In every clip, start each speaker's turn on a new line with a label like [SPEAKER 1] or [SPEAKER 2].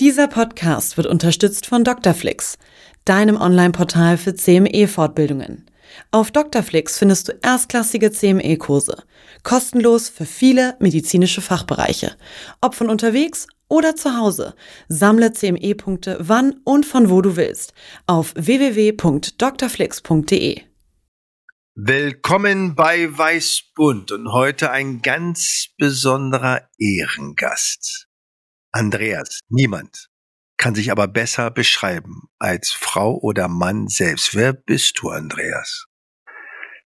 [SPEAKER 1] Dieser Podcast wird unterstützt von Dr. deinem Online-Portal für CME-Fortbildungen. Auf Dr. findest du erstklassige CME-Kurse, kostenlos für viele medizinische Fachbereiche, ob von unterwegs oder zu Hause. Sammle CME-Punkte wann und von wo du willst auf www.drflix.de.
[SPEAKER 2] Willkommen bei Weißbund und heute ein ganz besonderer Ehrengast. Andreas, niemand kann sich aber besser beschreiben als Frau oder Mann selbst. Wer bist du, Andreas?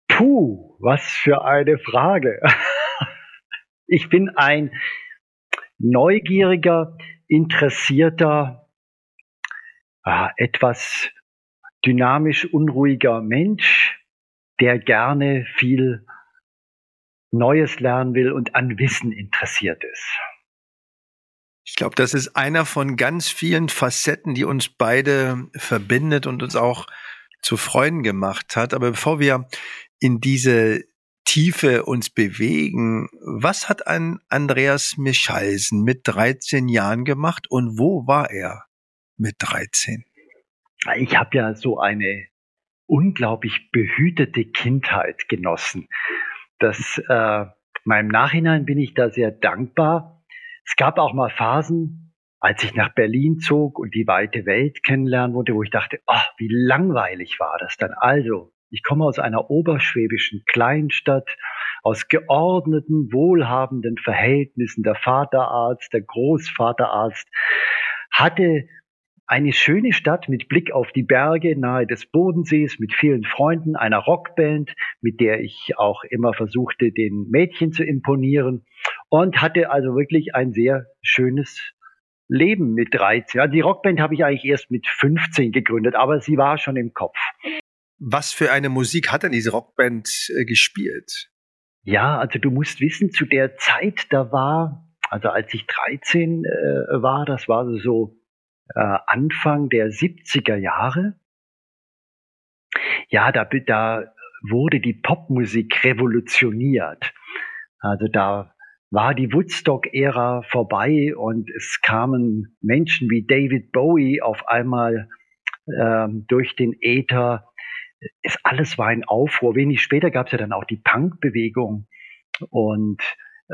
[SPEAKER 3] Puh, was für eine Frage. Ich bin ein neugieriger, interessierter, etwas dynamisch unruhiger Mensch, der gerne viel Neues lernen will und an Wissen interessiert ist.
[SPEAKER 2] Ich glaube, das ist einer von ganz vielen Facetten, die uns beide verbindet und uns auch zu Freunden gemacht hat. Aber bevor wir in diese Tiefe uns bewegen, was hat ein Andreas Michalsen mit 13 Jahren gemacht und wo war er mit 13?
[SPEAKER 3] Ich habe ja so eine unglaublich behütete Kindheit genossen. Das, äh, meinem Nachhinein bin ich da sehr dankbar, es gab auch mal Phasen, als ich nach Berlin zog und die weite Welt kennenlernen wollte, wo ich dachte, oh, wie langweilig war das dann. Also, ich komme aus einer oberschwäbischen Kleinstadt, aus geordneten, wohlhabenden Verhältnissen. Der Vaterarzt, der Großvaterarzt hatte eine schöne Stadt mit Blick auf die Berge nahe des Bodensees, mit vielen Freunden, einer Rockband, mit der ich auch immer versuchte, den Mädchen zu imponieren und hatte also wirklich ein sehr schönes Leben mit 13. Also die Rockband habe ich eigentlich erst mit 15 gegründet, aber sie war schon im Kopf.
[SPEAKER 2] Was für eine Musik hat denn diese Rockband äh, gespielt?
[SPEAKER 3] Ja, also du musst wissen, zu der Zeit, da war, also als ich 13 äh, war, das war so äh, Anfang der 70er Jahre. Ja, da, da wurde die Popmusik revolutioniert. Also da war die Woodstock-Ära vorbei und es kamen Menschen wie David Bowie auf einmal ähm, durch den Äther. Es, alles war ein Aufruhr. Wenig später gab es ja dann auch die Punk-Bewegung und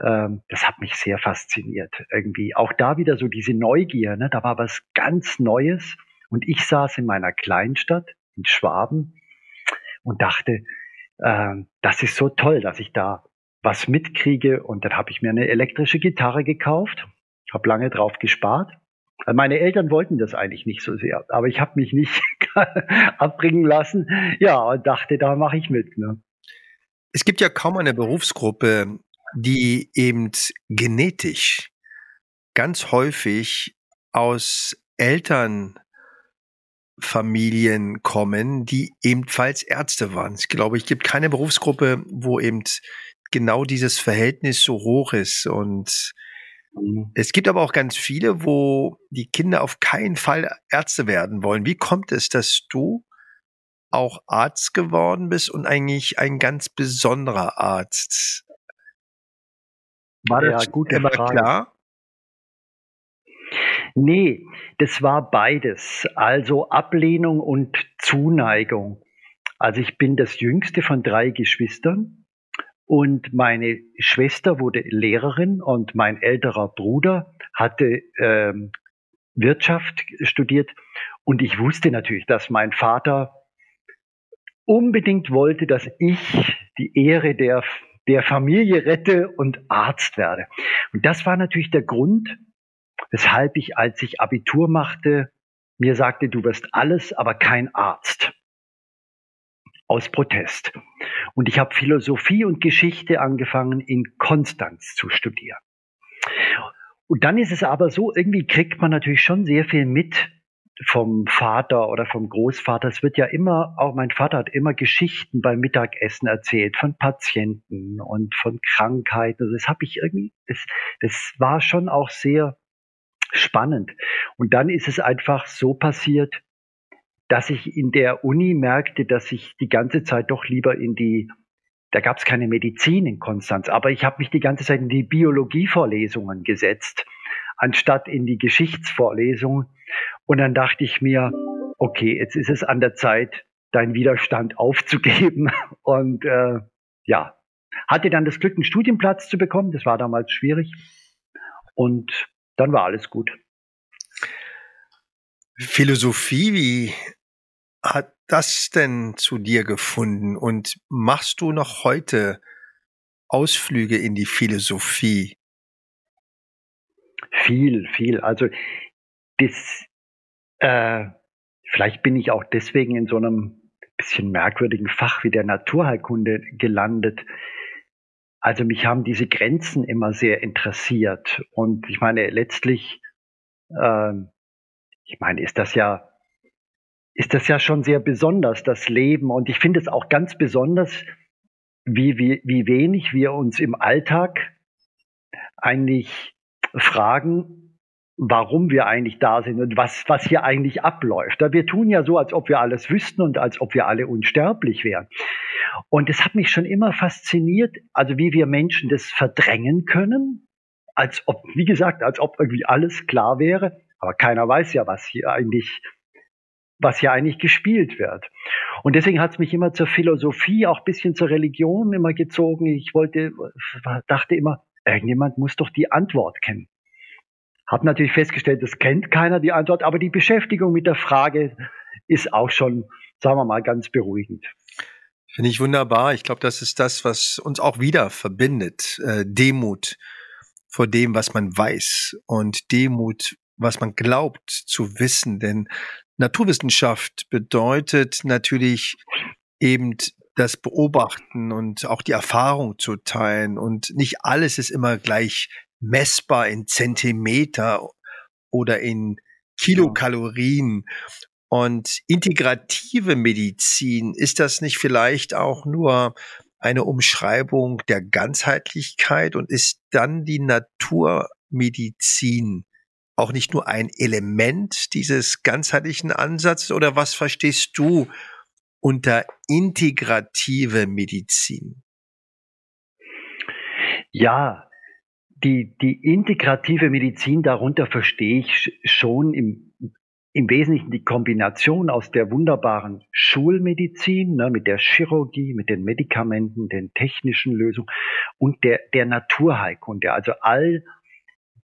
[SPEAKER 3] ähm, das hat mich sehr fasziniert irgendwie. Auch da wieder so diese Neugier, ne? da war was ganz Neues und ich saß in meiner Kleinstadt in Schwaben und dachte, äh, das ist so toll, dass ich da was mitkriege und dann habe ich mir eine elektrische Gitarre gekauft, habe lange drauf gespart. Meine Eltern wollten das eigentlich nicht so sehr, aber ich habe mich nicht abbringen lassen. Ja, und dachte, da mache ich mit. Ne?
[SPEAKER 2] Es gibt ja kaum eine Berufsgruppe, die eben genetisch ganz häufig aus Elternfamilien kommen, die ebenfalls Ärzte waren. Ich glaube, es gibt keine Berufsgruppe, wo eben genau dieses Verhältnis so hoch ist. Und mhm. es gibt aber auch ganz viele, wo die Kinder auf keinen Fall Ärzte werden wollen. Wie kommt es, dass du auch Arzt geworden bist und eigentlich ein ganz besonderer Arzt?
[SPEAKER 3] War das ja, gut immer Frage. klar? Nee, das war beides. Also Ablehnung und Zuneigung. Also ich bin das jüngste von drei Geschwistern und meine Schwester wurde Lehrerin und mein älterer Bruder hatte ähm, Wirtschaft studiert. Und ich wusste natürlich, dass mein Vater unbedingt wollte, dass ich die Ehre der der Familie rette und Arzt werde. Und das war natürlich der Grund, weshalb ich, als ich Abitur machte, mir sagte, du wirst alles, aber kein Arzt. Aus Protest. Und ich habe Philosophie und Geschichte angefangen in Konstanz zu studieren. Und dann ist es aber so, irgendwie kriegt man natürlich schon sehr viel mit vom Vater oder vom Großvater. Es wird ja immer, auch mein Vater hat immer Geschichten beim Mittagessen erzählt von Patienten und von Krankheiten. Also das habe ich irgendwie, das, das war schon auch sehr spannend. Und dann ist es einfach so passiert, dass ich in der Uni merkte, dass ich die ganze Zeit doch lieber in die, da gab es keine Medizin in Konstanz, aber ich habe mich die ganze Zeit in die Biologievorlesungen gesetzt, anstatt in die Geschichtsvorlesungen. Und dann dachte ich mir, okay, jetzt ist es an der Zeit, deinen Widerstand aufzugeben. Und äh, ja, hatte dann das Glück, einen Studienplatz zu bekommen. Das war damals schwierig. Und dann war alles gut.
[SPEAKER 2] Philosophie, wie hat das denn zu dir gefunden? Und machst du noch heute Ausflüge in die Philosophie?
[SPEAKER 3] Viel, viel. Also das, äh, vielleicht bin ich auch deswegen in so einem bisschen merkwürdigen Fach wie der Naturheilkunde gelandet. Also mich haben diese Grenzen immer sehr interessiert. Und ich meine, letztlich, äh, ich meine, ist das ja ist das ja schon sehr besonders, das Leben. Und ich finde es auch ganz besonders, wie, wie, wie wenig wir uns im Alltag eigentlich fragen, warum wir eigentlich da sind und was, was hier eigentlich abläuft. Wir tun ja so, als ob wir alles wüssten und als ob wir alle unsterblich wären. Und es hat mich schon immer fasziniert, also wie wir Menschen das verdrängen können, als ob, wie gesagt, als ob irgendwie alles klar wäre. Aber keiner weiß ja, was hier eigentlich was ja eigentlich gespielt wird. Und deswegen hat es mich immer zur Philosophie, auch bisschen zur Religion immer gezogen. Ich wollte, dachte immer, irgendjemand muss doch die Antwort kennen. Hab natürlich festgestellt, das kennt keiner die Antwort, aber die Beschäftigung mit der Frage ist auch schon, sagen wir mal, ganz beruhigend.
[SPEAKER 2] Finde ich wunderbar. Ich glaube, das ist das, was uns auch wieder verbindet. Äh, Demut vor dem, was man weiß und Demut, was man glaubt zu wissen. Denn Naturwissenschaft bedeutet natürlich eben das Beobachten und auch die Erfahrung zu teilen. Und nicht alles ist immer gleich messbar in Zentimeter oder in Kilokalorien. Und integrative Medizin, ist das nicht vielleicht auch nur eine Umschreibung der Ganzheitlichkeit und ist dann die Naturmedizin auch nicht nur ein Element dieses ganzheitlichen Ansatzes oder was verstehst du unter integrative Medizin?
[SPEAKER 3] Ja, die, die integrative Medizin, darunter verstehe ich schon im, im Wesentlichen die Kombination aus der wunderbaren Schulmedizin, ne, mit der Chirurgie, mit den Medikamenten, den technischen Lösungen und der, der Naturheilkunde. Also all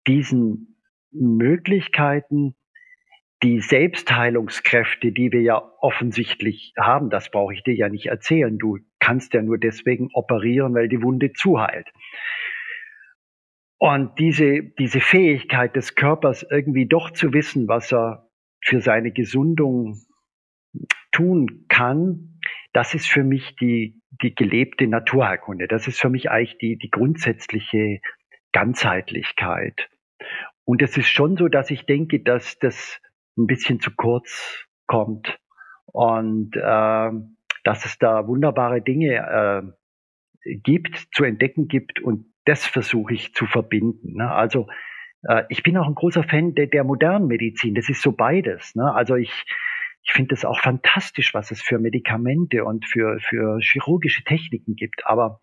[SPEAKER 3] diesen Möglichkeiten, die Selbstheilungskräfte, die wir ja offensichtlich haben, das brauche ich dir ja nicht erzählen. Du kannst ja nur deswegen operieren, weil die Wunde zuheilt. Und diese, diese Fähigkeit des Körpers irgendwie doch zu wissen, was er für seine Gesundung tun kann, das ist für mich die, die gelebte Naturheilkunde. Das ist für mich eigentlich die, die grundsätzliche Ganzheitlichkeit. Und es ist schon so, dass ich denke, dass das ein bisschen zu kurz kommt und äh, dass es da wunderbare Dinge äh, gibt, zu entdecken gibt und das versuche ich zu verbinden. Ne? Also äh, ich bin auch ein großer Fan der, der modernen Medizin. Das ist so beides. Ne? Also ich, ich finde es auch fantastisch, was es für Medikamente und für, für chirurgische Techniken gibt. Aber,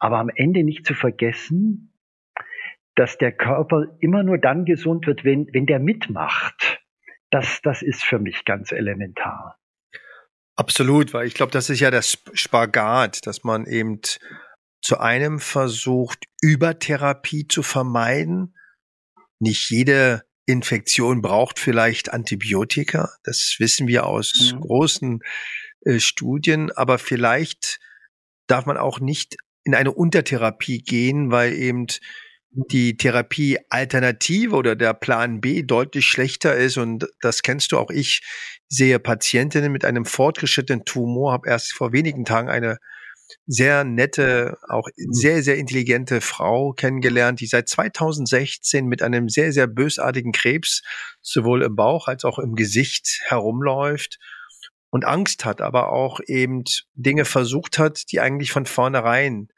[SPEAKER 3] aber am Ende nicht zu vergessen, dass der Körper immer nur dann gesund wird, wenn, wenn der mitmacht. Das, das ist für mich ganz elementar.
[SPEAKER 2] Absolut, weil ich glaube, das ist ja das Spagat, dass man eben zu einem versucht, Übertherapie zu vermeiden. Nicht jede Infektion braucht vielleicht Antibiotika. Das wissen wir aus mhm. großen äh, Studien. Aber vielleicht darf man auch nicht in eine Untertherapie gehen, weil eben die Therapiealternative oder der Plan B deutlich schlechter ist und das kennst du auch ich sehe Patientinnen mit einem fortgeschrittenen Tumor, habe erst vor wenigen Tagen eine sehr nette, auch mhm. sehr, sehr intelligente Frau kennengelernt, die seit 2016 mit einem sehr, sehr bösartigen Krebs sowohl im Bauch als auch im Gesicht herumläuft und Angst hat, aber auch eben Dinge versucht hat, die eigentlich von vornherein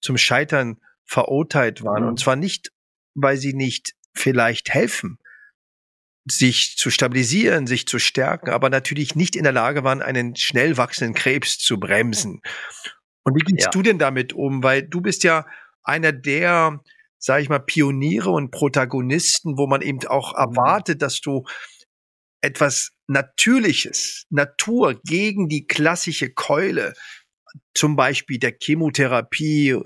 [SPEAKER 2] zum Scheitern verurteilt waren. Mhm. Und zwar nicht, weil sie nicht vielleicht helfen, sich zu stabilisieren, sich zu stärken, aber natürlich nicht in der Lage waren, einen schnell wachsenden Krebs zu bremsen. Und wie gehst ja. du denn damit um? Weil du bist ja einer der, sage ich mal, Pioniere und Protagonisten, wo man eben auch mhm. erwartet, dass du etwas Natürliches, Natur gegen die klassische Keule, zum Beispiel der Chemotherapie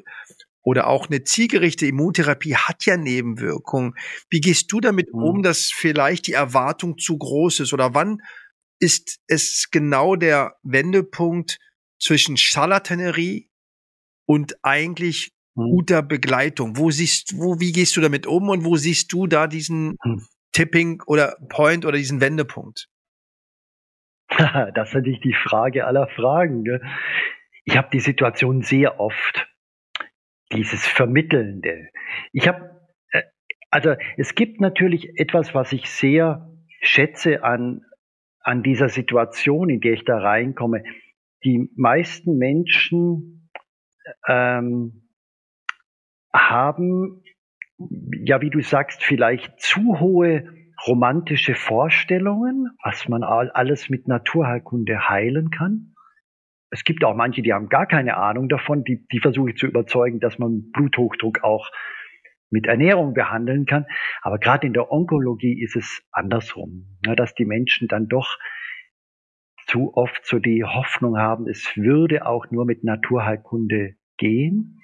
[SPEAKER 2] oder auch eine zielgerichtete Immuntherapie hat ja Nebenwirkungen. Wie gehst du damit mhm. um, dass vielleicht die Erwartung zu groß ist? Oder wann ist es genau der Wendepunkt zwischen Charlatanerie und eigentlich mhm. guter Begleitung? Wo siehst, wo, wie gehst du damit um und wo siehst du da diesen mhm. Tipping oder Point oder diesen Wendepunkt?
[SPEAKER 3] das ist natürlich die Frage aller Fragen. Gell? Ich habe die Situation sehr oft, dieses Vermittelnde. Ich habe, äh, also es gibt natürlich etwas, was ich sehr schätze an, an dieser Situation, in der ich da reinkomme. Die meisten Menschen ähm, haben, ja, wie du sagst, vielleicht zu hohe romantische Vorstellungen, was man alles mit Naturheilkunde heilen kann. Es gibt auch manche, die haben gar keine Ahnung davon, die, die versuche ich zu überzeugen, dass man Bluthochdruck auch mit Ernährung behandeln kann. Aber gerade in der Onkologie ist es andersrum, ne, dass die Menschen dann doch zu oft so die Hoffnung haben, es würde auch nur mit Naturheilkunde gehen.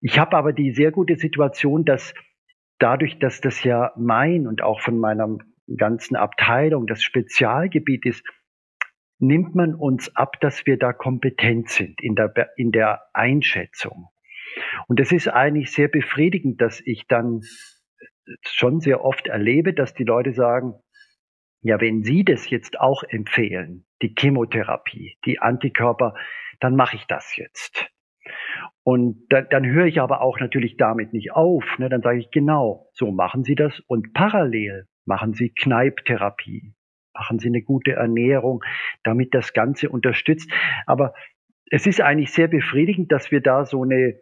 [SPEAKER 3] Ich habe aber die sehr gute Situation, dass dadurch, dass das ja mein und auch von meiner ganzen Abteilung das Spezialgebiet ist, nimmt man uns ab, dass wir da kompetent sind in der, in der Einschätzung. Und es ist eigentlich sehr befriedigend, dass ich dann schon sehr oft erlebe, dass die Leute sagen, ja, wenn Sie das jetzt auch empfehlen, die Chemotherapie, die Antikörper, dann mache ich das jetzt. Und da, dann höre ich aber auch natürlich damit nicht auf. Ne? Dann sage ich, genau, so machen Sie das. Und parallel machen Sie Kneiptherapie, machen Sie eine gute Ernährung, damit das Ganze unterstützt. Aber es ist eigentlich sehr befriedigend, dass wir da so eine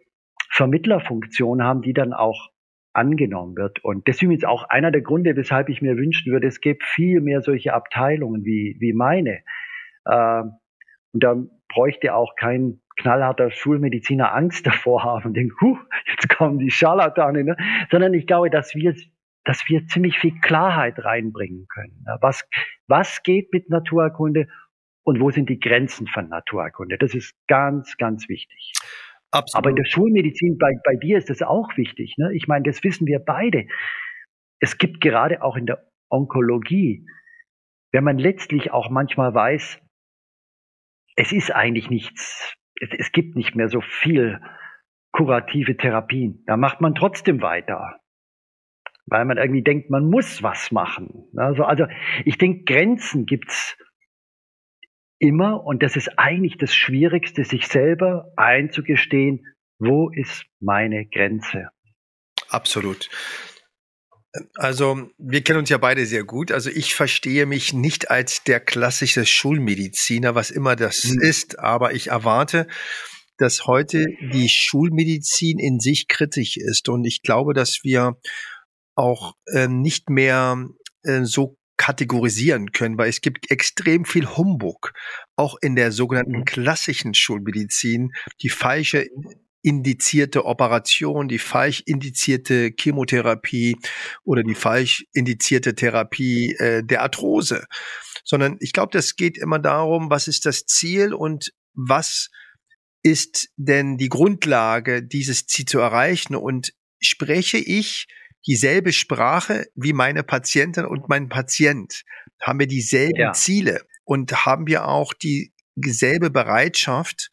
[SPEAKER 3] Vermittlerfunktion haben, die dann auch angenommen wird. Und deswegen ist auch einer der Gründe, weshalb ich mir wünschen würde, es gäbe viel mehr solche Abteilungen wie, wie meine. Äh, und da bräuchte auch kein knallharter Schulmediziner Angst davor haben und denken, huh, jetzt kommen die Scharlatane, ne? sondern ich glaube, dass wir, dass wir ziemlich viel Klarheit reinbringen können. Was, was geht mit Naturerkunde und wo sind die Grenzen von Naturerkunde? Das ist ganz, ganz wichtig. Absolut. Aber in der Schulmedizin, bei, bei dir ist das auch wichtig. Ne? Ich meine, das wissen wir beide. Es gibt gerade auch in der Onkologie, wenn man letztlich auch manchmal weiß, es ist eigentlich nichts es, es gibt nicht mehr so viel kurative Therapien. Da macht man trotzdem weiter weil man irgendwie denkt, man muss was machen. Also, also ich denke, Grenzen gibt's immer und das ist eigentlich das Schwierigste, sich selber einzugestehen, wo ist meine Grenze.
[SPEAKER 2] Absolut. Also, wir kennen uns ja beide sehr gut. Also, ich verstehe mich nicht als der klassische Schulmediziner, was immer das mhm. ist, aber ich erwarte, dass heute die Schulmedizin in sich kritisch ist. Und ich glaube, dass wir auch äh, nicht mehr äh, so kategorisieren können, weil es gibt extrem viel Humbug, auch in der sogenannten mhm. klassischen Schulmedizin, die falsche indizierte Operation, die falsch indizierte Chemotherapie oder die falsch indizierte Therapie äh, der Arthrose, sondern ich glaube, das geht immer darum, was ist das Ziel und was ist denn die Grundlage, dieses Ziel zu erreichen und spreche ich dieselbe Sprache wie meine Patientin und mein Patient? Haben wir dieselben ja. Ziele und haben wir auch dieselbe Bereitschaft,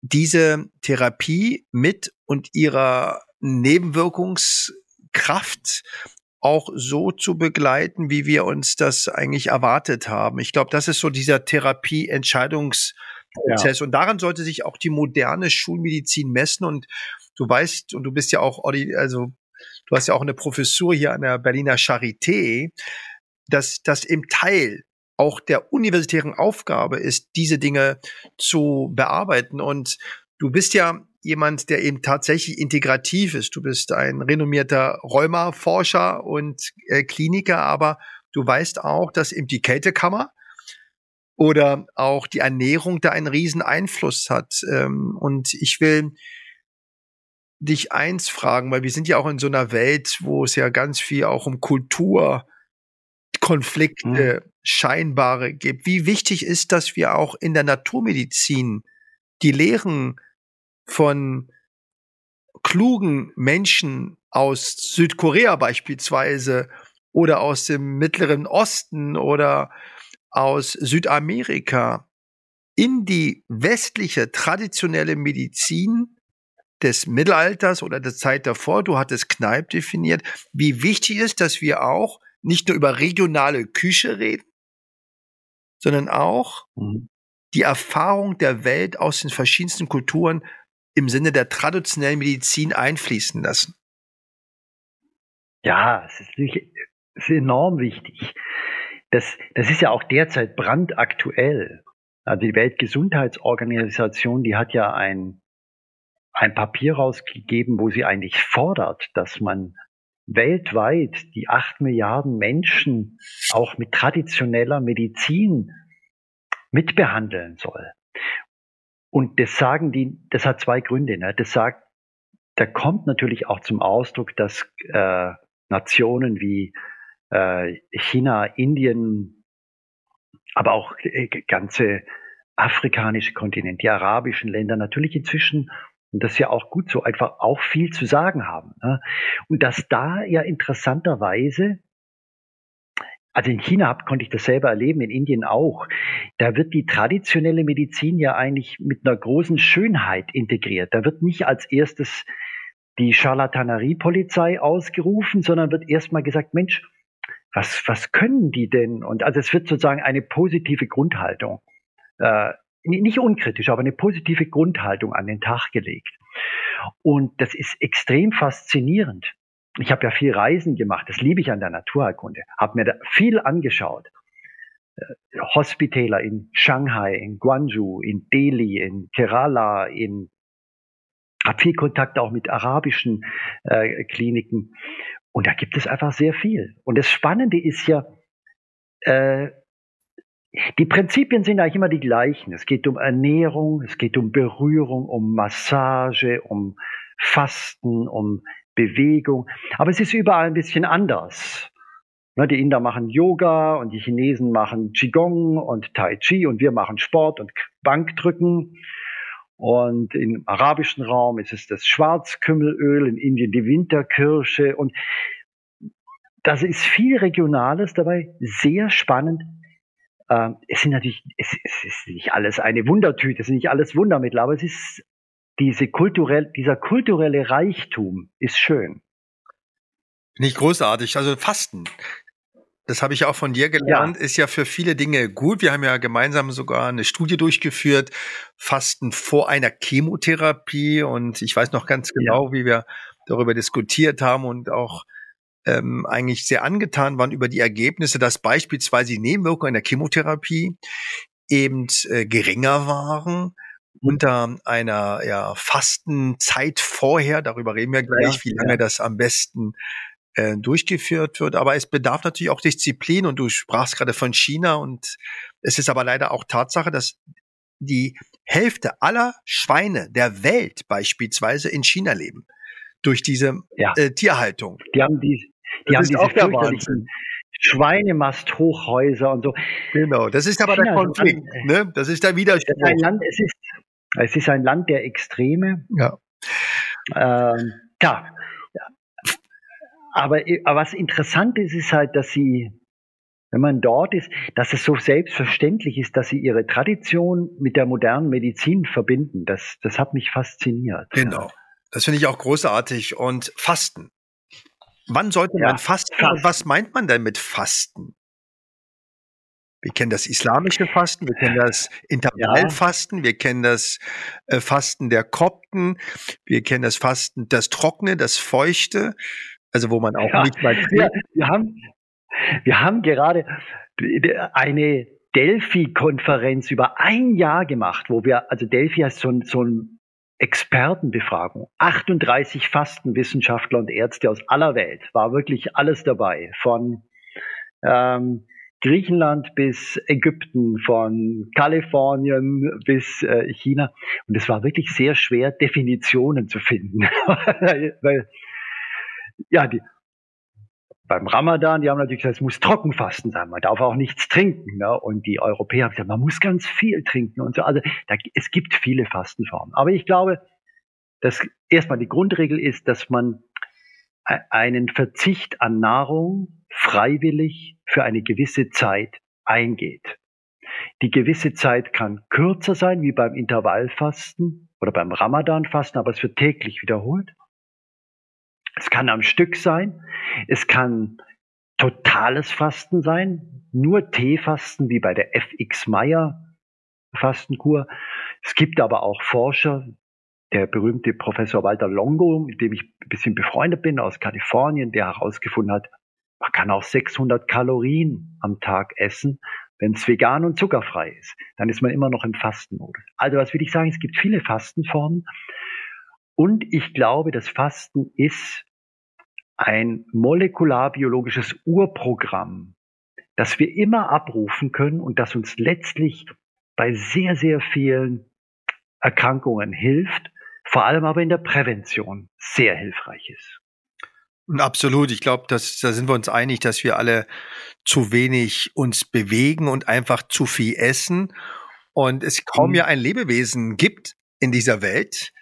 [SPEAKER 2] diese Therapie mit und ihrer Nebenwirkungskraft auch so zu begleiten, wie wir uns das eigentlich erwartet haben. Ich glaube, das ist so dieser Therapie-Entscheidungsprozess, Prozess. Ja. Und daran sollte sich auch die moderne Schulmedizin messen. Und du weißt, und du bist ja auch, also du hast ja auch eine Professur hier an der Berliner Charité, dass das im Teil auch der universitären Aufgabe ist, diese Dinge zu bearbeiten. Und du bist ja jemand, der eben tatsächlich integrativ ist. Du bist ein renommierter Rheuma-Forscher und äh, Kliniker, aber du weißt auch, dass eben die Kältekammer oder auch die Ernährung da einen riesen Einfluss hat. Ähm, und ich will dich eins fragen, weil wir sind ja auch in so einer Welt, wo es ja ganz viel auch um Kulturkonflikte, mhm. Scheinbare gibt. Wie wichtig ist, dass wir auch in der Naturmedizin die Lehren von klugen Menschen aus Südkorea beispielsweise oder aus dem Mittleren Osten oder aus Südamerika in die westliche traditionelle Medizin des Mittelalters oder der Zeit davor, du hattest Kneipp definiert, wie wichtig ist, dass wir auch nicht nur über regionale Küche reden, sondern auch mhm. die Erfahrung der Welt aus den verschiedensten Kulturen im Sinne der traditionellen Medizin einfließen lassen.
[SPEAKER 3] Ja, es ist, es ist enorm wichtig. Das, das ist ja auch derzeit brandaktuell. Also die Weltgesundheitsorganisation, die hat ja ein, ein Papier rausgegeben, wo sie eigentlich fordert, dass man weltweit die acht Milliarden Menschen auch mit traditioneller Medizin mitbehandeln soll. Und das sagen die, das hat zwei Gründe. Ne? Das sagt, da kommt natürlich auch zum Ausdruck, dass äh, Nationen wie äh, China, Indien, aber auch äh, ganze afrikanische Kontinent, die arabischen Länder natürlich inzwischen und das ist ja auch gut so, einfach auch viel zu sagen haben. Ne? Und dass da ja interessanterweise also in China konnte ich das selber erleben, in Indien auch. Da wird die traditionelle Medizin ja eigentlich mit einer großen Schönheit integriert. Da wird nicht als erstes die Charlatanerie-Polizei ausgerufen, sondern wird erstmal gesagt, Mensch, was, was können die denn? Und also es wird sozusagen eine positive Grundhaltung, äh, nicht unkritisch, aber eine positive Grundhaltung an den Tag gelegt. Und das ist extrem faszinierend ich habe ja viel Reisen gemacht, das liebe ich an der Naturheilkunde, habe mir da viel angeschaut. Äh, Hospitaler in Shanghai, in Guangzhou, in Delhi, in Kerala, in habe viel Kontakt auch mit arabischen äh, Kliniken und da gibt es einfach sehr viel. Und das Spannende ist ja, äh, die Prinzipien sind eigentlich immer die gleichen. Es geht um Ernährung, es geht um Berührung, um Massage, um Fasten, um Bewegung. Aber es ist überall ein bisschen anders. Ne, die Inder machen Yoga und die Chinesen machen Qigong und Tai Chi und wir machen Sport und Bankdrücken. Und im arabischen Raum ist es das Schwarzkümmelöl, in Indien die Winterkirsche und das ist viel Regionales dabei, sehr spannend. Ähm, es sind natürlich, es, es ist nicht alles eine Wundertüte, es sind nicht alles Wundermittel, aber es ist diese kulturell, dieser kulturelle Reichtum ist schön.
[SPEAKER 2] Nicht großartig. Also Fasten. Das habe ich auch von dir gelernt, ja. ist ja für viele Dinge gut. Wir haben ja gemeinsam sogar eine Studie durchgeführt, Fasten vor einer Chemotherapie. Und ich weiß noch ganz genau, ja. wie wir darüber diskutiert haben und auch ähm, eigentlich sehr angetan waren über die Ergebnisse, dass beispielsweise die Nebenwirkungen einer Chemotherapie eben äh, geringer waren unter einer ja, Fastenzeit vorher, darüber reden wir gleich, ja, wie lange ja. das am besten äh, durchgeführt wird. Aber es bedarf natürlich auch Disziplin und du sprachst gerade von China und es ist aber leider auch Tatsache, dass die Hälfte aller Schweine der Welt beispielsweise in China leben durch diese ja. äh, Tierhaltung.
[SPEAKER 3] Die haben die, die haben diese fürchterlichen Schweinemasthochhäuser und so.
[SPEAKER 2] Genau, das ist aber China der Konflikt, ne? Das ist der Widerspruch. Das ist
[SPEAKER 3] ein Land, es ist es ist ein Land der Extreme.
[SPEAKER 2] Ja.
[SPEAKER 3] Ähm, ja. Aber, aber was interessant ist, ist halt, dass sie, wenn man dort ist, dass es so selbstverständlich ist, dass sie ihre Tradition mit der modernen Medizin verbinden. Das, das hat mich fasziniert.
[SPEAKER 2] Genau. Das finde ich auch großartig. Und Fasten. Wann sollte ja, man fasten? Und was meint man denn mit Fasten? Wir kennen das islamische Fasten, wir kennen das Intervallfasten, ja. wir kennen das äh, Fasten der Kopten, wir kennen das Fasten, das Trockene, das Feuchte, also wo man auch ja, nicht mal.
[SPEAKER 3] Wir, wir, haben, wir haben gerade eine Delphi-Konferenz über ein Jahr gemacht, wo wir, also Delphi ist so ein, so ein Expertenbefragung. 38 Fastenwissenschaftler und Ärzte aus aller Welt. War wirklich alles dabei. Von ähm, Griechenland bis Ägypten, von Kalifornien bis äh, China. Und es war wirklich sehr schwer, Definitionen zu finden. Weil, ja, die, beim Ramadan, die haben natürlich gesagt, es muss Trockenfasten sein, man darf auch nichts trinken. Ne? Und die Europäer haben gesagt, man muss ganz viel trinken und so. Also da, es gibt viele Fastenformen. Aber ich glaube, dass erstmal die Grundregel ist, dass man e-, einen Verzicht an Nahrung freiwillig für eine gewisse Zeit eingeht. Die gewisse Zeit kann kürzer sein, wie beim Intervallfasten oder beim Ramadanfasten, aber es wird täglich wiederholt. Es kann am Stück sein. Es kann totales Fasten sein. Nur Teefasten wie bei der FX Meyer Fastenkur. Es gibt aber auch Forscher, der berühmte Professor Walter Longo, mit dem ich ein bisschen befreundet bin aus Kalifornien, der herausgefunden hat, man kann auch 600 Kalorien am Tag essen, wenn es vegan und zuckerfrei ist. Dann ist man immer noch im Fastenmodus. Also was will ich sagen? Es gibt viele Fastenformen. Und ich glaube, das Fasten ist ein molekularbiologisches Urprogramm, das wir immer abrufen können und das uns letztlich bei sehr, sehr vielen Erkrankungen hilft, vor allem aber in der Prävention sehr hilfreich ist.
[SPEAKER 2] Und absolut, ich glaube, da sind wir uns einig, dass wir alle zu wenig uns bewegen und einfach zu viel essen und es kaum mhm. ja ein Lebewesen gibt in dieser Welt,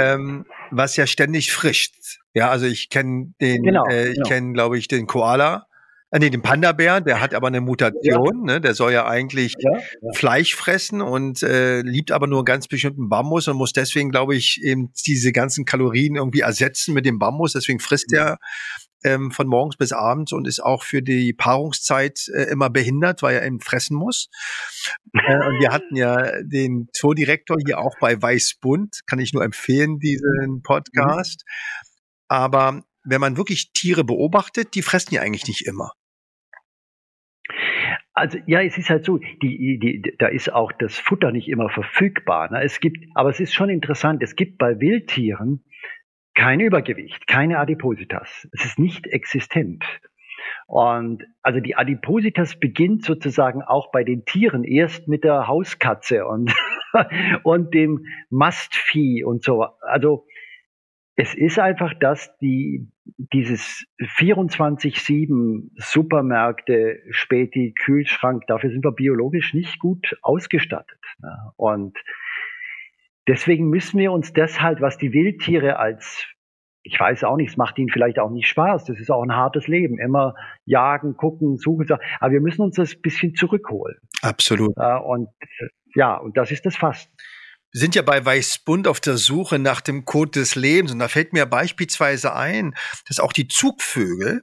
[SPEAKER 2] ähm, was ja ständig frischt. Ja, also ich kenne den, genau, äh, ich genau. kenne, glaube ich, den Koala. Äh, nee, den Panda-Bär, der hat aber eine Mutation, ja. ne? Der soll ja eigentlich ja, ja. Fleisch fressen und äh, liebt aber nur einen ganz bestimmten Bambus und muss deswegen, glaube ich, eben diese ganzen Kalorien irgendwie ersetzen mit dem Bambus. Deswegen frisst er ähm, von morgens bis abends und ist auch für die Paarungszeit äh, immer behindert, weil er eben fressen muss. Äh, und wir hatten ja den Zoodirektor hier auch bei Weißbund, kann ich nur empfehlen, diesen Podcast. Aber wenn man wirklich Tiere beobachtet, die fressen ja eigentlich nicht immer.
[SPEAKER 3] Also ja, es ist halt so, die, die, da ist auch das Futter nicht immer verfügbar. Ne? Es gibt, aber es ist schon interessant, es gibt bei Wildtieren kein Übergewicht, keine Adipositas. Es ist nicht existent. Und also die Adipositas beginnt sozusagen auch bei den Tieren erst mit der Hauskatze und, und dem Mastvieh und so. Also es ist einfach, dass die, dieses 24-7 Supermärkte, Späti, Kühlschrank, dafür sind wir biologisch nicht gut ausgestattet. Ne? Und Deswegen müssen wir uns das halt, was die Wildtiere als, ich weiß auch nicht, es macht ihnen vielleicht auch nicht Spaß, das ist auch ein hartes Leben, immer jagen, gucken, suchen, aber wir müssen uns das ein bisschen zurückholen.
[SPEAKER 2] Absolut.
[SPEAKER 3] Und ja, und das ist das Fasten.
[SPEAKER 2] Wir sind ja bei Weißbund auf der Suche nach dem Code des Lebens und da fällt mir beispielsweise ein, dass auch die Zugvögel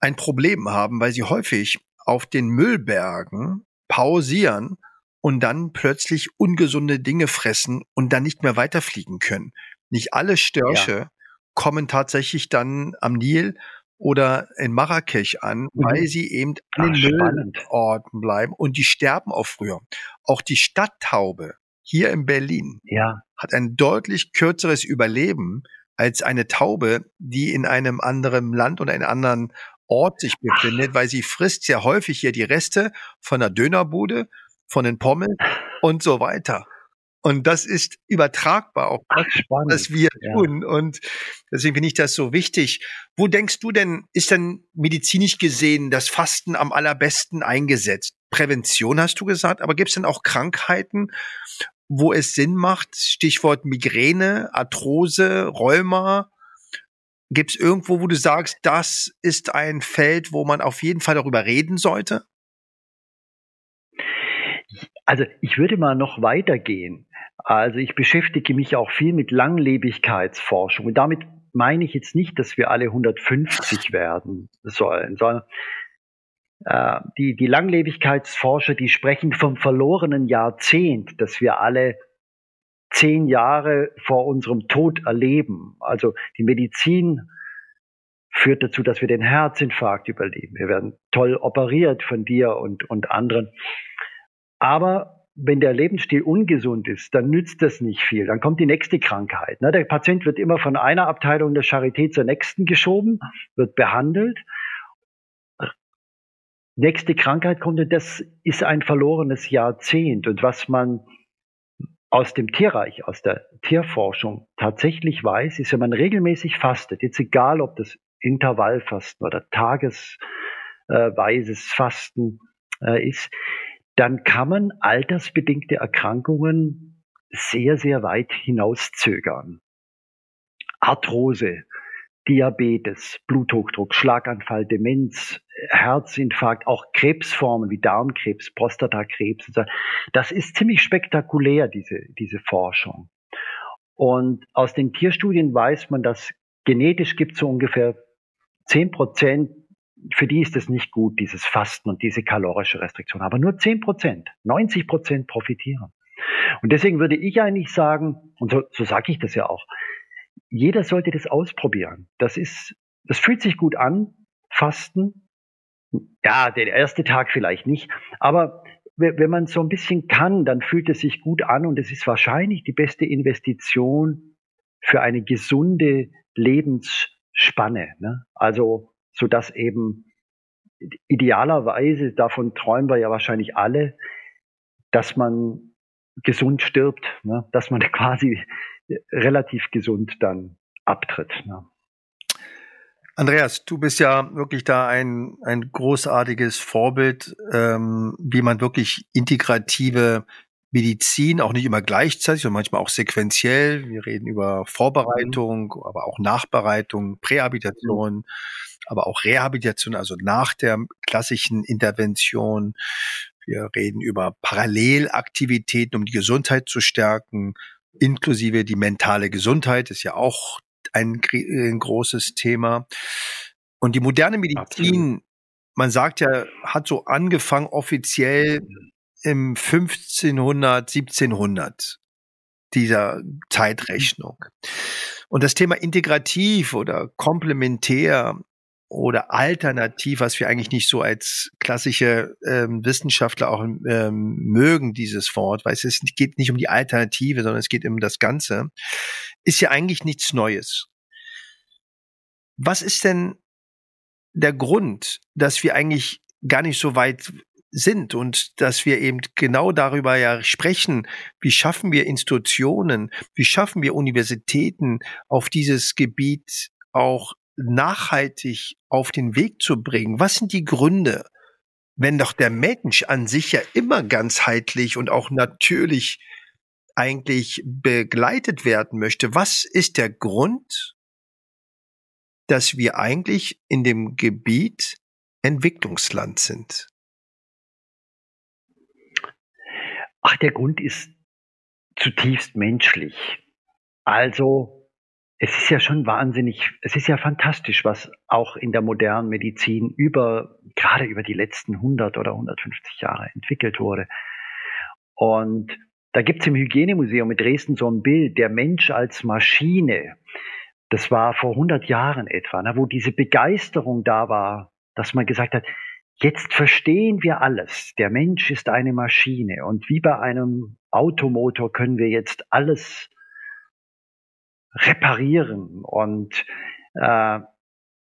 [SPEAKER 2] ein Problem haben, weil sie häufig auf den Müllbergen pausieren und dann plötzlich ungesunde Dinge fressen und dann nicht mehr weiterfliegen können. Nicht alle Störche ja. kommen tatsächlich dann am Nil oder in Marrakesch an, mhm. weil sie eben an den Müllorten bleiben und die sterben auch früher. Auch die Stadttaube hier in Berlin ja. hat ein deutlich kürzeres Überleben als eine Taube, die in einem anderen Land oder in einem anderen Ort sich befindet, Ach. weil sie frisst sehr häufig hier die Reste von der Dönerbude von den Pommeln und so weiter. Und das ist übertragbar auf das, was wir ja. tun. Und deswegen finde ich das so wichtig. Wo denkst du denn, ist denn medizinisch gesehen das Fasten am allerbesten eingesetzt? Prävention hast du gesagt, aber gibt es denn auch Krankheiten, wo es Sinn macht? Stichwort Migräne, Arthrose, Rheuma. Gibt es irgendwo, wo du sagst, das ist ein Feld, wo man auf jeden Fall darüber reden sollte?
[SPEAKER 3] Also ich würde mal noch weitergehen. Also ich beschäftige mich auch viel mit Langlebigkeitsforschung. Und damit meine ich jetzt nicht, dass wir alle 150 werden sollen, sondern die, die Langlebigkeitsforscher, die sprechen vom verlorenen Jahrzehnt, das wir alle zehn Jahre vor unserem Tod erleben. Also die Medizin führt dazu, dass wir den Herzinfarkt überleben. Wir werden toll operiert von dir und, und anderen. Aber wenn der Lebensstil ungesund ist, dann nützt das nicht viel. Dann kommt die nächste Krankheit. Ne? Der Patient wird immer von einer Abteilung der Charité zur nächsten geschoben, wird behandelt. Nächste Krankheit kommt und das ist ein verlorenes Jahrzehnt. Und was man aus dem Tierreich, aus der Tierforschung tatsächlich weiß, ist, wenn man regelmäßig fastet, jetzt egal ob das Intervallfasten oder tagesweises Fasten äh, ist, dann kann man altersbedingte Erkrankungen sehr, sehr weit hinauszögern. Arthrose, Diabetes, Bluthochdruck, Schlaganfall, Demenz, Herzinfarkt, auch Krebsformen wie Darmkrebs, Prostatakrebs. Das ist ziemlich spektakulär, diese, diese Forschung. Und aus den Tierstudien weiß man, dass genetisch gibt es so ungefähr zehn Prozent, für die ist es nicht gut, dieses Fasten und diese kalorische Restriktion. Aber nur zehn Prozent, 90 Prozent profitieren. Und deswegen würde ich eigentlich sagen, und so, so sage ich das ja auch, jeder sollte das ausprobieren. Das ist, das fühlt sich gut an, Fasten. Ja, der erste Tag vielleicht nicht, aber wenn man so ein bisschen kann, dann fühlt es sich gut an und es ist wahrscheinlich die beste Investition für eine gesunde Lebensspanne. Ne? Also, so dass eben idealerweise, davon träumen wir ja wahrscheinlich alle, dass man gesund stirbt, ne? dass man quasi relativ gesund dann abtritt. Ne?
[SPEAKER 2] Andreas, du bist ja wirklich da ein, ein großartiges Vorbild, ähm, wie man wirklich integrative Medizin, auch nicht immer gleichzeitig, sondern manchmal auch sequenziell. Wir reden über Vorbereitung, mhm. aber auch Nachbereitung, Prähabilitation, mhm. aber auch Rehabilitation, also nach der klassischen Intervention. Wir reden über Parallelaktivitäten, um die Gesundheit zu stärken, inklusive die mentale Gesundheit ist ja auch ein, ein großes Thema. Und die moderne Medizin, Absolut. man sagt ja, hat so angefangen offiziell im 1500, 1700 dieser Zeitrechnung. Und das Thema integrativ oder komplementär oder alternativ, was wir eigentlich nicht so als klassische ähm, Wissenschaftler auch ähm, mögen, dieses Wort, weil es geht nicht um die Alternative, sondern es geht um das Ganze, ist ja eigentlich nichts Neues. Was ist denn der Grund, dass wir eigentlich gar nicht so weit sind und dass wir eben genau darüber ja sprechen, wie schaffen wir Institutionen, wie schaffen wir Universitäten auf dieses Gebiet auch nachhaltig auf den Weg zu bringen? Was sind die Gründe, wenn doch der Mensch an sich ja immer ganzheitlich und auch natürlich eigentlich begleitet werden möchte? Was ist der Grund, dass wir eigentlich in dem Gebiet Entwicklungsland sind?
[SPEAKER 3] Ach, der Grund ist zutiefst menschlich. Also es ist ja schon wahnsinnig, es ist ja fantastisch, was auch in der modernen Medizin über, gerade über die letzten 100 oder 150 Jahre entwickelt wurde. Und da gibt's im Hygienemuseum in Dresden so ein Bild, der Mensch als Maschine. Das war vor 100 Jahren etwa, ne, wo diese Begeisterung da war, dass man gesagt hat, jetzt verstehen wir alles. Der Mensch ist eine Maschine. Und wie bei einem Automotor können wir jetzt alles reparieren. Und äh,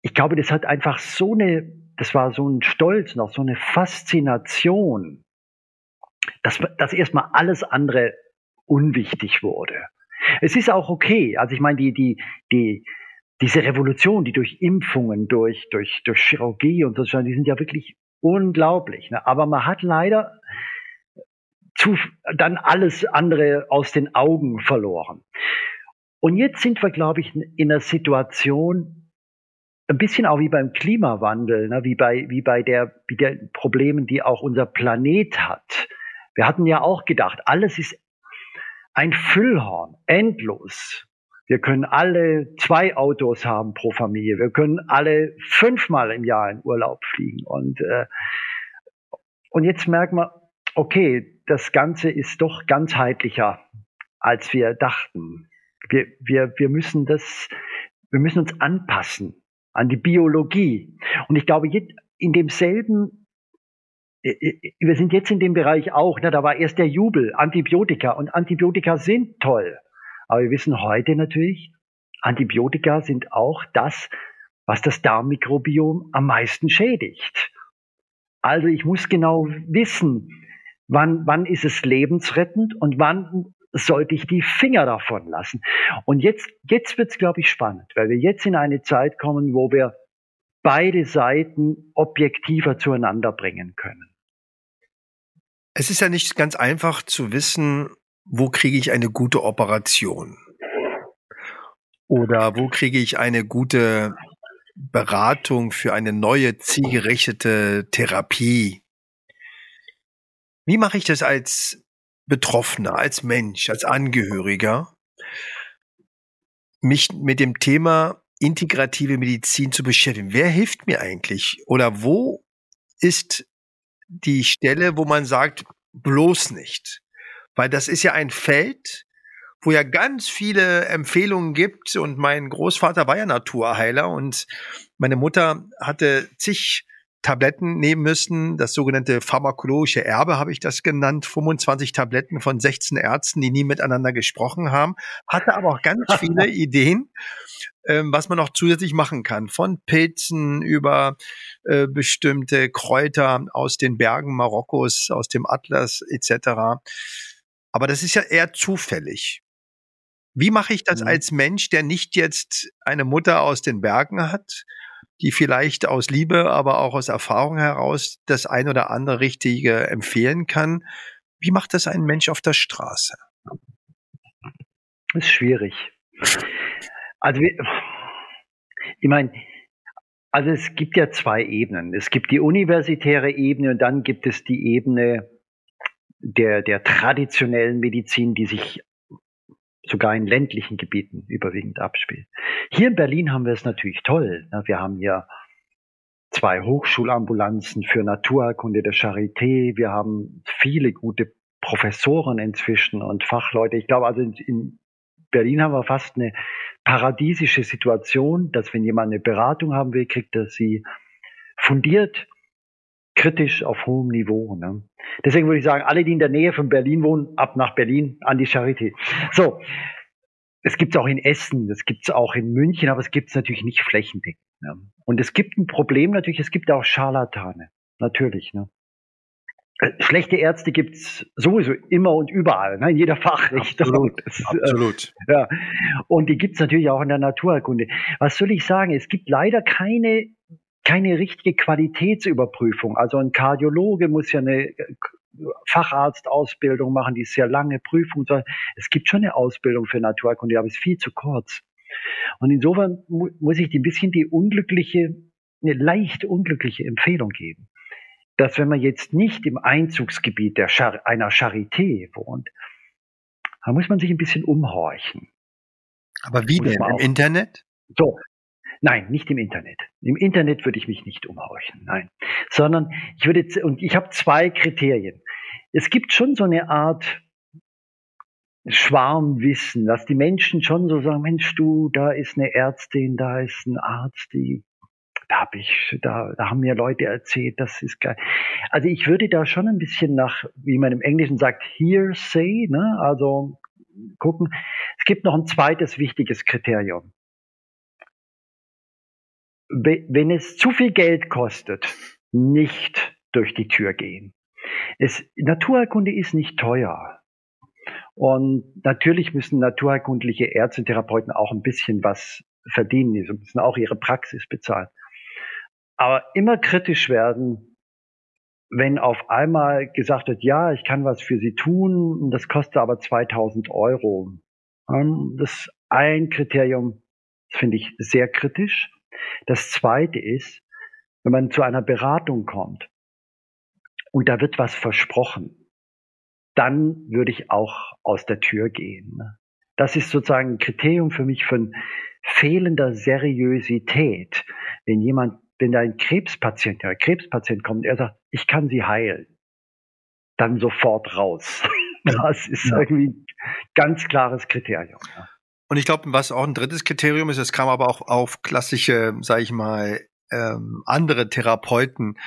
[SPEAKER 3] ich glaube, das hat einfach so eine, das war so ein Stolz noch, so eine Faszination, dass, dass erstmal alles andere unwichtig wurde. Es ist auch okay. Also ich meine, die, die, die, diese Revolution, die durch Impfungen, durch, durch, durch Chirurgie und so, die sind ja wirklich unglaublich. Ne? Aber man hat leider zu, dann alles andere aus den Augen verloren. Und jetzt sind wir, glaube ich, in einer Situation, ein bisschen auch wie beim Klimawandel, ne, wie bei, wie bei der, wie der Problemen, die auch unser Planet hat. Wir hatten ja auch gedacht, alles ist ein Füllhorn, endlos. Wir können alle zwei Autos haben pro Familie. Wir können alle fünfmal im Jahr in Urlaub fliegen. Und, äh, und jetzt merken wir, okay, das Ganze ist doch ganzheitlicher, als wir dachten. Wir, wir, wir müssen das, wir müssen uns anpassen an die Biologie. Und ich glaube, in demselben wir sind jetzt in dem Bereich auch, ne, da war erst der Jubel, Antibiotika und Antibiotika sind toll. Aber wir wissen heute natürlich, Antibiotika sind auch das, was das Darmmikrobiom am meisten schädigt. Also ich muss genau wissen, wann, wann ist es lebensrettend und wann sollte ich die Finger davon lassen. Und jetzt, jetzt wird es, glaube ich, spannend, weil wir jetzt in eine Zeit kommen, wo wir beide Seiten objektiver zueinander bringen können.
[SPEAKER 2] Es ist ja nicht ganz einfach zu wissen, wo kriege ich eine gute Operation? Oder wo kriege ich eine gute Beratung für eine neue zielgerichtete Therapie? Wie mache ich das als Betroffener, als Mensch, als Angehöriger, mich mit dem Thema integrative Medizin zu beschäftigen? Wer hilft mir eigentlich? Oder wo ist die Stelle, wo man sagt, bloß nicht? Weil das ist ja ein Feld, wo ja ganz viele Empfehlungen gibt. Und mein Großvater war ja Naturheiler und meine Mutter hatte zig Tabletten nehmen müssen. Das sogenannte pharmakologische Erbe habe ich das genannt. 25 Tabletten von 16 Ärzten, die nie miteinander gesprochen haben. Hatte aber auch ganz viele Ideen, ähm, was man noch zusätzlich machen kann. Von Pilzen über äh, bestimmte Kräuter aus den Bergen Marokkos, aus dem Atlas etc. Aber das ist ja eher zufällig. Wie mache ich das mhm. als Mensch, der nicht jetzt eine Mutter aus den Bergen hat, die vielleicht aus Liebe, aber auch aus Erfahrung heraus das ein oder andere Richtige empfehlen kann? Wie macht das ein Mensch auf der Straße?
[SPEAKER 3] Das ist schwierig. Also, ich meine, also es gibt ja zwei Ebenen. Es gibt die universitäre Ebene und dann gibt es die Ebene der, der traditionellen Medizin, die sich sogar in ländlichen Gebieten überwiegend abspielt. Hier in Berlin haben wir es natürlich toll. Wir haben hier zwei Hochschulambulanzen für Naturerkunde der Charité. Wir haben viele gute Professoren inzwischen und Fachleute. Ich glaube, also in Berlin haben wir fast eine paradiesische Situation, dass wenn jemand eine Beratung haben will, kriegt er sie fundiert, kritisch auf hohem Niveau. Ne? Deswegen würde ich sagen, alle, die in der Nähe von Berlin wohnen, ab nach Berlin an die Charité. So, es gibt es auch in Essen, es gibt es auch in München, aber es gibt es natürlich nicht flächendeckend. Ne? Und es gibt ein Problem natürlich, es gibt auch Scharlatane, natürlich. Ne? Äh, schlechte Ärzte gibt's sowieso immer und überall, ne, in jeder Fachrichtung.
[SPEAKER 2] Absolut. Das, äh, Absolut.
[SPEAKER 3] Äh, ja. Und die gibt's natürlich auch in der Naturerkunde. Was soll ich sagen? Es gibt leider keine keine richtige Qualitätsüberprüfung. Also ein Kardiologe muss ja eine äh, Facharztausbildung machen, die sehr lange Prüfung. Es gibt schon eine Ausbildung für Naturkunde, aber es ist viel zu kurz. Und insofern mu muss ich ein bisschen die unglückliche, eine leicht unglückliche Empfehlung geben, dass wenn man jetzt nicht im Einzugsgebiet der Char einer Charité wohnt, dann muss man sich ein bisschen umhorchen.
[SPEAKER 2] Aber wie denn? Im Internet?
[SPEAKER 3] So, Nein, nicht im Internet. Im Internet würde ich mich nicht umhorchen, nein. Sondern ich würde, und ich habe zwei Kriterien. Es gibt schon so eine Art Schwarmwissen, dass die Menschen schon so sagen, Mensch, du, da ist eine Ärztin, da ist ein Arzt, die, da habe ich, da, da haben mir Leute erzählt, das ist geil. Also ich würde da schon ein bisschen nach, wie man im Englischen sagt, hearsay, ne, also gucken. Es gibt noch ein zweites wichtiges Kriterium wenn es zu viel Geld kostet, nicht durch die Tür gehen. Es, Naturheilkunde ist nicht teuer. Und natürlich müssen naturheilkundliche Ärzte und Therapeuten auch ein bisschen was verdienen. Sie müssen auch ihre Praxis bezahlen. Aber immer kritisch werden, wenn auf einmal gesagt wird, ja, ich kann was für Sie tun, das kostet aber 2000 Euro. Das ist ein Kriterium, das finde ich sehr kritisch. Das zweite ist, wenn man zu einer Beratung kommt und da wird was versprochen, dann würde ich auch aus der Tür gehen. Das ist sozusagen ein Kriterium für mich von fehlender Seriosität. Wenn jemand, wenn da ein Krebspatient, ja, Krebspatient kommt, er sagt, ich kann sie heilen, dann sofort raus. Das ist irgendwie ganz klares Kriterium. Ja.
[SPEAKER 2] Und ich glaube, was auch ein drittes Kriterium ist, es kam aber auch auf klassische, sage ich mal, ähm, andere Therapeuten,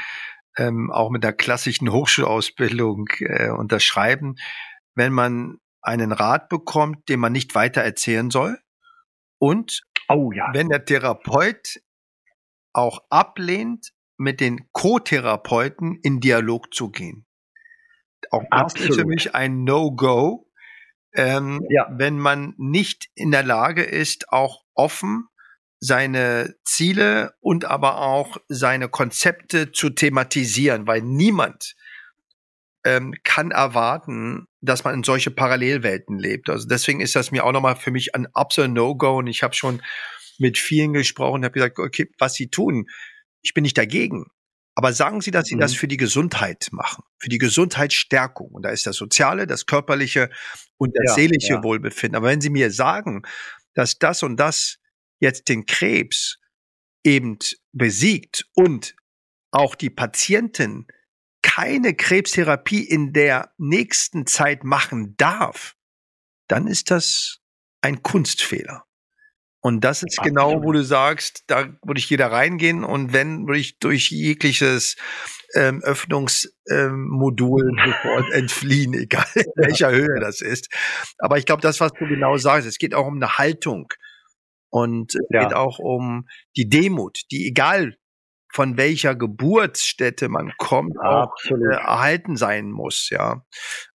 [SPEAKER 2] ähm, auch mit der klassischen Hochschulausbildung äh, unterschreiben, wenn man einen Rat bekommt, den man nicht weiter erzählen soll und oh, ja. wenn der Therapeut auch ablehnt, mit den Co-Therapeuten in Dialog zu gehen. Auch das Absolut. ist für mich ein No-Go, ähm, ja. wenn man nicht in der Lage ist, auch offen seine Ziele und aber auch seine Konzepte zu thematisieren, weil niemand ähm, kann erwarten, dass man in solche Parallelwelten lebt. Also deswegen ist das mir auch nochmal für mich ein absoluter No-Go und ich habe schon mit vielen gesprochen, habe gesagt, okay, was sie tun, ich bin nicht dagegen. Aber sagen Sie, dass Sie mhm. das für die Gesundheit machen, für die Gesundheitsstärkung. Und da ist das soziale, das körperliche und das ja, seelische ja. Wohlbefinden. Aber wenn Sie mir sagen, dass das und das jetzt den Krebs eben besiegt und auch die Patientin keine Krebstherapie in der nächsten Zeit machen darf, dann ist das ein Kunstfehler. Und das ist Absolut. genau, wo du sagst, da würde ich jeder reingehen und wenn, würde ich durch jegliches ähm, Öffnungsmodul ähm, sofort entfliehen, egal in welcher Höhe das ist. Aber ich glaube, das, was du genau sagst, es geht auch um eine Haltung und es ja. geht auch um die Demut, die egal von welcher Geburtsstätte man kommt, auch äh, erhalten sein muss, ja.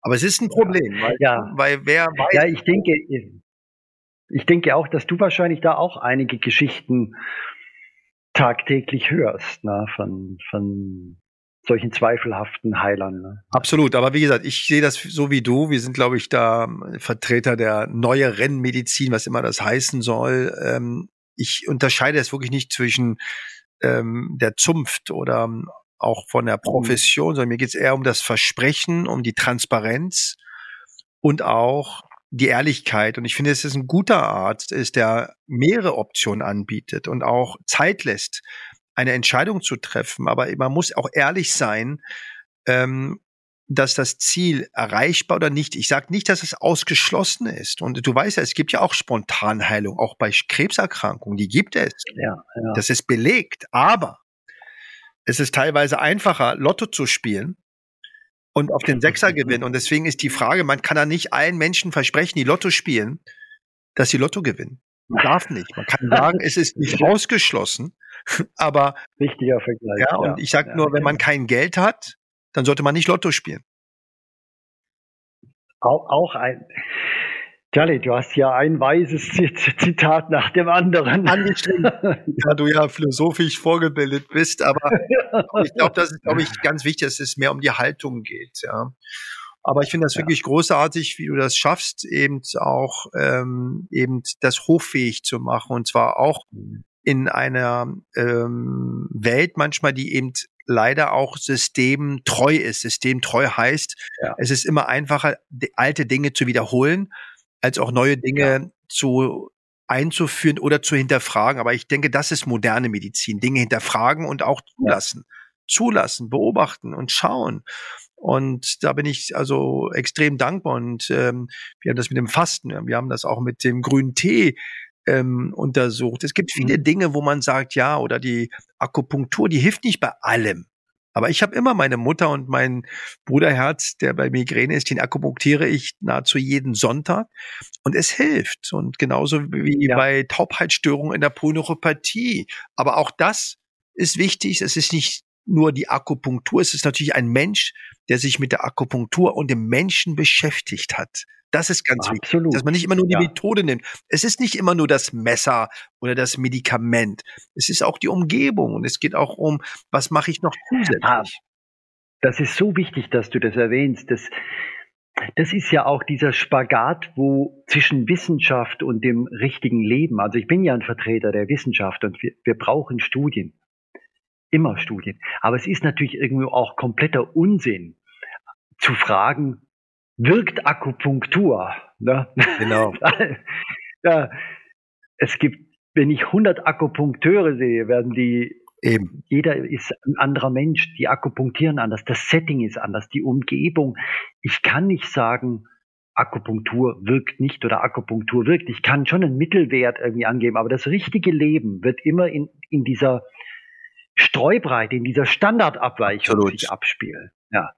[SPEAKER 2] Aber es ist ein Problem,
[SPEAKER 3] weil, ja. weil wer weiß. Ja, ich denke, ich denke auch, dass du wahrscheinlich da auch einige Geschichten tagtäglich hörst, ne, von, von solchen zweifelhaften Heilern. Ne?
[SPEAKER 2] Absolut, aber wie gesagt, ich sehe das so wie du. Wir sind, glaube ich, da Vertreter der neueren Medizin, was immer das heißen soll. Ähm, ich unterscheide es wirklich nicht zwischen ähm, der Zunft oder auch von der. Profession, sondern mir geht es eher um das Versprechen, um die Transparenz und auch die Ehrlichkeit. Und ich finde, es ist ein guter Arzt, ist, der mehrere Optionen anbietet und auch Zeit lässt, eine Entscheidung zu treffen. Aber man muss auch ehrlich sein, ähm, dass das Ziel erreichbar oder nicht. Ich sage nicht, dass es ausgeschlossen ist. Und du weißt ja, es gibt ja auch Spontanheilung, auch bei Krebserkrankungen, die gibt es. Ja, ja. Das ist belegt. Aber es ist teilweise einfacher, Lotto zu spielen, und auf den Sechser gewinnen. Und deswegen ist die Frage, man kann da nicht allen Menschen versprechen, die Lotto spielen, dass sie Lotto gewinnen. Man darf nicht. Man kann sagen, es ist nicht ausgeschlossen, aber
[SPEAKER 3] wichtiger Vergleich.
[SPEAKER 2] Ja, und ja. ich sage ja, nur, wenn man kein Geld hat, dann sollte man nicht Lotto spielen.
[SPEAKER 3] Auch, auch ein Charlie, du hast ja ein weises Zitat nach dem anderen
[SPEAKER 2] angeschrieben. ja, du ja philosophisch vorgebildet bist, aber ich glaube, das ist, glaube ich, ganz wichtig, dass es mehr um die Haltung geht, ja. Aber ich finde das ja. wirklich großartig, wie du das schaffst, eben auch ähm, eben das hochfähig zu machen und zwar auch in einer ähm, Welt manchmal, die eben leider auch systemtreu ist. Systemtreu heißt, ja. es ist immer einfacher, alte Dinge zu wiederholen als auch neue Dinge ja. zu einzuführen oder zu hinterfragen. Aber ich denke, das ist moderne Medizin. Dinge hinterfragen und auch zulassen. Ja. Zulassen, beobachten und schauen. Und da bin ich also extrem dankbar. Und ähm, wir haben das mit dem Fasten, wir haben das auch mit dem grünen Tee ähm, untersucht. Es gibt viele mhm. Dinge, wo man sagt, ja, oder die Akupunktur, die hilft nicht bei allem. Aber ich habe immer meine Mutter und mein Bruderherz, der bei Migräne ist, den akupunktiere ich nahezu jeden Sonntag. Und es hilft. Und genauso wie ja. bei Taubheitsstörungen in der Polyneuropathie. Aber auch das ist wichtig. Es ist nicht nur die Akupunktur. Es ist natürlich ein Mensch, der sich mit der Akupunktur und dem Menschen beschäftigt hat. Das ist ganz Absolut. wichtig, dass man nicht immer nur die ja. Methode nimmt. Es ist nicht immer nur das Messer oder das Medikament. Es ist auch die Umgebung und es geht auch um, was mache ich noch zusätzlich. Ah,
[SPEAKER 3] das ist so wichtig, dass du das erwähnst. Das, das ist ja auch dieser Spagat, wo zwischen Wissenschaft und dem richtigen Leben. Also ich bin ja ein Vertreter der Wissenschaft und wir, wir brauchen Studien. Immer Studien. Aber es ist natürlich irgendwie auch kompletter Unsinn zu fragen, wirkt Akupunktur. Ne?
[SPEAKER 2] Genau.
[SPEAKER 3] ja, es gibt, wenn ich 100 Akupunkteure sehe, werden die Eben. Jeder ist ein anderer Mensch. Die akupunktieren anders. Das Setting ist anders. Die Umgebung. Ich kann nicht sagen, Akupunktur wirkt nicht oder Akupunktur wirkt. Ich kann schon einen Mittelwert irgendwie angeben, aber das richtige Leben wird immer in, in dieser Streubreite, in dieser Standardabweichung Absolut. sich abspielen. Ja.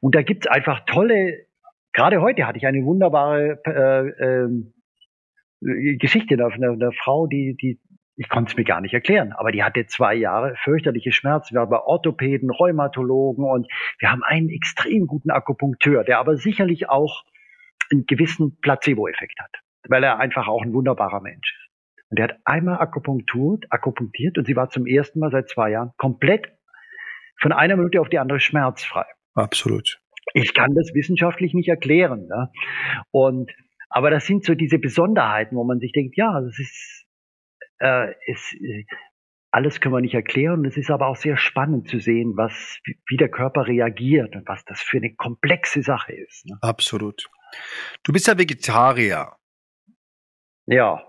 [SPEAKER 3] Und da gibt's einfach tolle, gerade heute hatte ich eine wunderbare äh, äh, Geschichte einer, einer Frau, die, die ich konnte es mir gar nicht erklären, aber die hatte zwei Jahre fürchterliche Schmerzen. Wir haben Orthopäden, Rheumatologen und wir haben einen extrem guten Akupunkteur, der aber sicherlich auch einen gewissen Placebo-Effekt hat, weil er einfach auch ein wunderbarer Mensch ist. Und er hat einmal akupunktiert, akupunktiert und sie war zum ersten Mal seit zwei Jahren komplett von einer Minute auf die andere schmerzfrei.
[SPEAKER 2] Absolut.
[SPEAKER 3] Ich kann das wissenschaftlich nicht erklären. Ne? Und aber das sind so diese Besonderheiten, wo man sich denkt, ja, das ist, äh, ist äh, alles können wir nicht erklären. Es ist aber auch sehr spannend zu sehen, was, wie der Körper reagiert und was das für eine komplexe Sache ist.
[SPEAKER 2] Ne? Absolut. Du bist ja Vegetarier.
[SPEAKER 3] Ja.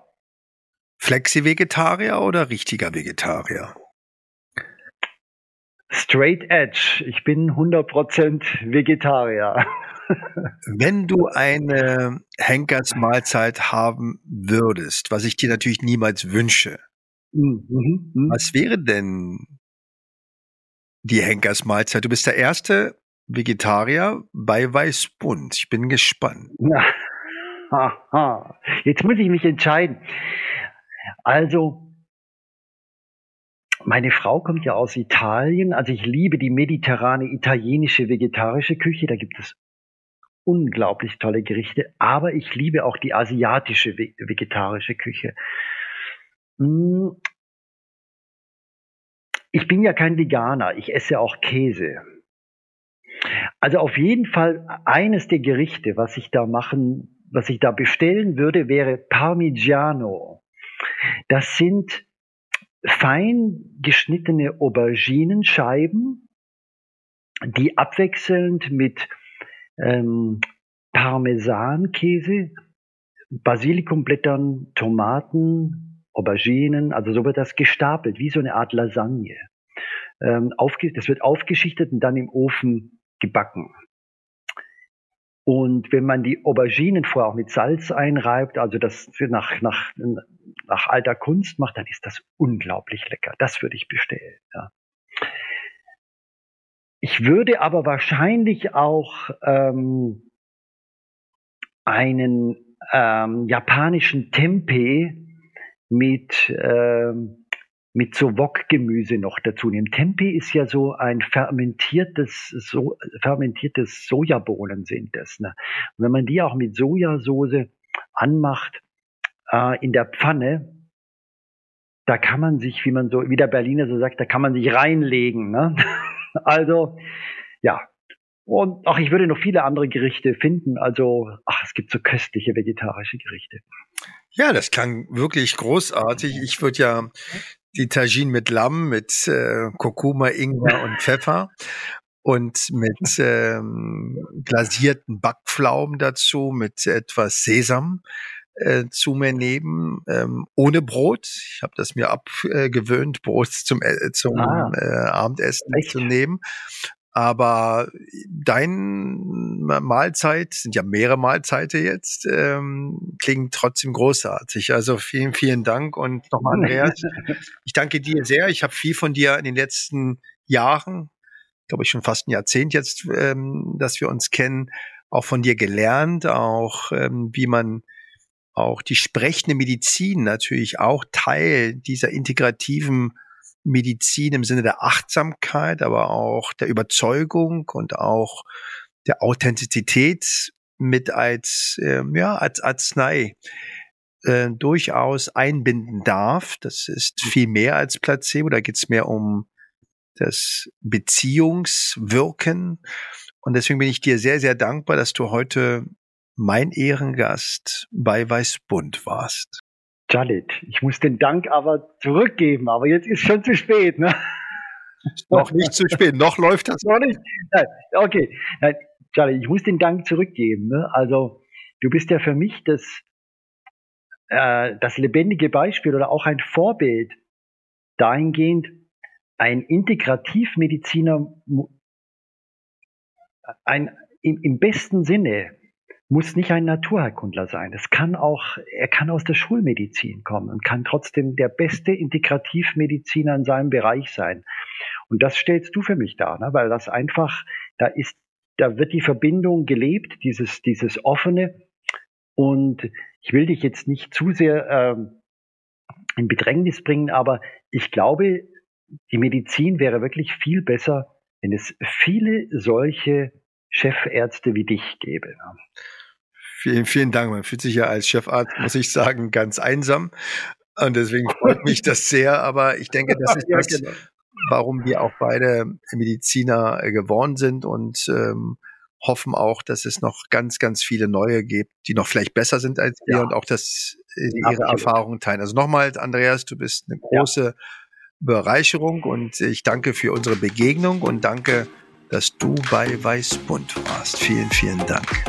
[SPEAKER 2] Flexi-Vegetarier oder richtiger Vegetarier?
[SPEAKER 3] Straight Edge. Ich bin 100% Vegetarier.
[SPEAKER 2] Wenn du eine Henkersmahlzeit haben würdest, was ich dir natürlich niemals wünsche, mhm, mhm. was wäre denn die Henkersmahlzeit? Du bist der erste Vegetarier bei Weißbund. Ich bin gespannt.
[SPEAKER 3] Ja. Aha. Jetzt muss ich mich entscheiden. Also, meine Frau kommt ja aus Italien. Also ich liebe die mediterrane italienische vegetarische Küche. Da gibt es unglaublich tolle Gerichte. Aber ich liebe auch die asiatische vegetarische Küche. Hm. Ich bin ja kein Veganer. Ich esse auch Käse. Also auf jeden Fall eines der Gerichte, was ich da machen, was ich da bestellen würde, wäre Parmigiano. Das sind fein geschnittene Auberginenscheiben, die abwechselnd mit ähm, Parmesankäse, Basilikumblättern, Tomaten, Auberginen, also so wird das gestapelt, wie so eine Art Lasagne. Ähm, aufge das wird aufgeschichtet und dann im Ofen gebacken. Und wenn man die Auberginen vorher auch mit Salz einreibt, also das nach, nach, nach alter Kunst macht, dann ist das unglaublich lecker. Das würde ich bestellen. Ja. Ich würde aber wahrscheinlich auch ähm, einen ähm, japanischen Tempeh mit ähm, mit so Wokgemüse noch dazu nehmen. Tempeh ist ja so ein fermentiertes, so, fermentiertes Sojabohnen sind das. Ne? Und wenn man die auch mit Sojasauce anmacht äh, in der Pfanne, da kann man sich, wie man so, wie der Berliner so sagt, da kann man sich reinlegen. Ne? also, ja. Und ach, ich würde noch viele andere Gerichte finden. Also, ach, es gibt so köstliche vegetarische Gerichte.
[SPEAKER 2] Ja, das klang wirklich großartig. Ich würde ja die Tagine mit Lamm, mit äh, Kurkuma, Ingwer und Pfeffer und mit ähm, glasierten Backpflaumen dazu, mit etwas Sesam äh, zu mir nehmen, ähm, ohne Brot. Ich habe das mir abgewöhnt, Brot zum, äh, zum ah, äh, Abendessen echt? zu nehmen. Aber dein Mahlzeit, sind ja mehrere Mahlzeiten jetzt, ähm, klingt trotzdem großartig. Also vielen, vielen Dank und nochmal Andreas. ich danke dir sehr. Ich habe viel von dir in den letzten Jahren, glaube ich schon fast ein Jahrzehnt jetzt, ähm, dass wir uns kennen, auch von dir gelernt, auch ähm, wie man auch die sprechende Medizin natürlich auch Teil dieser integrativen Medizin im Sinne der Achtsamkeit, aber auch der Überzeugung und auch der Authentizität mit als, äh, ja, als Arznei äh, durchaus einbinden darf. Das ist viel mehr als Placebo, da geht es mehr um das Beziehungswirken. Und deswegen bin ich dir sehr, sehr dankbar, dass du heute mein Ehrengast bei Weißbund warst.
[SPEAKER 3] Jalit, ich muss den Dank aber zurückgeben, aber jetzt ist schon zu spät. Ne?
[SPEAKER 2] Noch nicht zu spät, noch läuft das. Noch nicht.
[SPEAKER 3] Nein, okay. Nein, Charlie, ich muss den Dank zurückgeben. Ne? Also du bist ja für mich das, äh, das lebendige Beispiel oder auch ein Vorbild dahingehend, ein Integrativmediziner, ein, im, im besten Sinne muss nicht ein Naturheilkundler sein. Es kann auch, er kann aus der Schulmedizin kommen und kann trotzdem der beste Integrativmediziner in seinem Bereich sein. Und das stellst du für mich dar, ne? weil das einfach, da ist, da wird die Verbindung gelebt, dieses, dieses offene. Und ich will dich jetzt nicht zu sehr ähm, in Bedrängnis bringen, aber ich glaube, die Medizin wäre wirklich viel besser, wenn es viele solche Chefärzte wie dich gäbe. Ne?
[SPEAKER 2] Vielen, vielen Dank. Man fühlt sich ja als Chefarzt, muss ich sagen, ganz einsam. Und deswegen freut mich das sehr. Aber ich denke, das ist das, genau. warum wir auch beide Mediziner äh, geworden sind und ähm, hoffen auch, dass es noch ganz, ganz viele neue gibt, die noch vielleicht besser sind als wir ja. und auch, dass äh, ihre Erfahrungen teilen. Also nochmal, Andreas, du bist eine große ja. Bereicherung und ich danke für unsere Begegnung und danke, dass du bei Weißbund warst. Vielen, vielen Dank.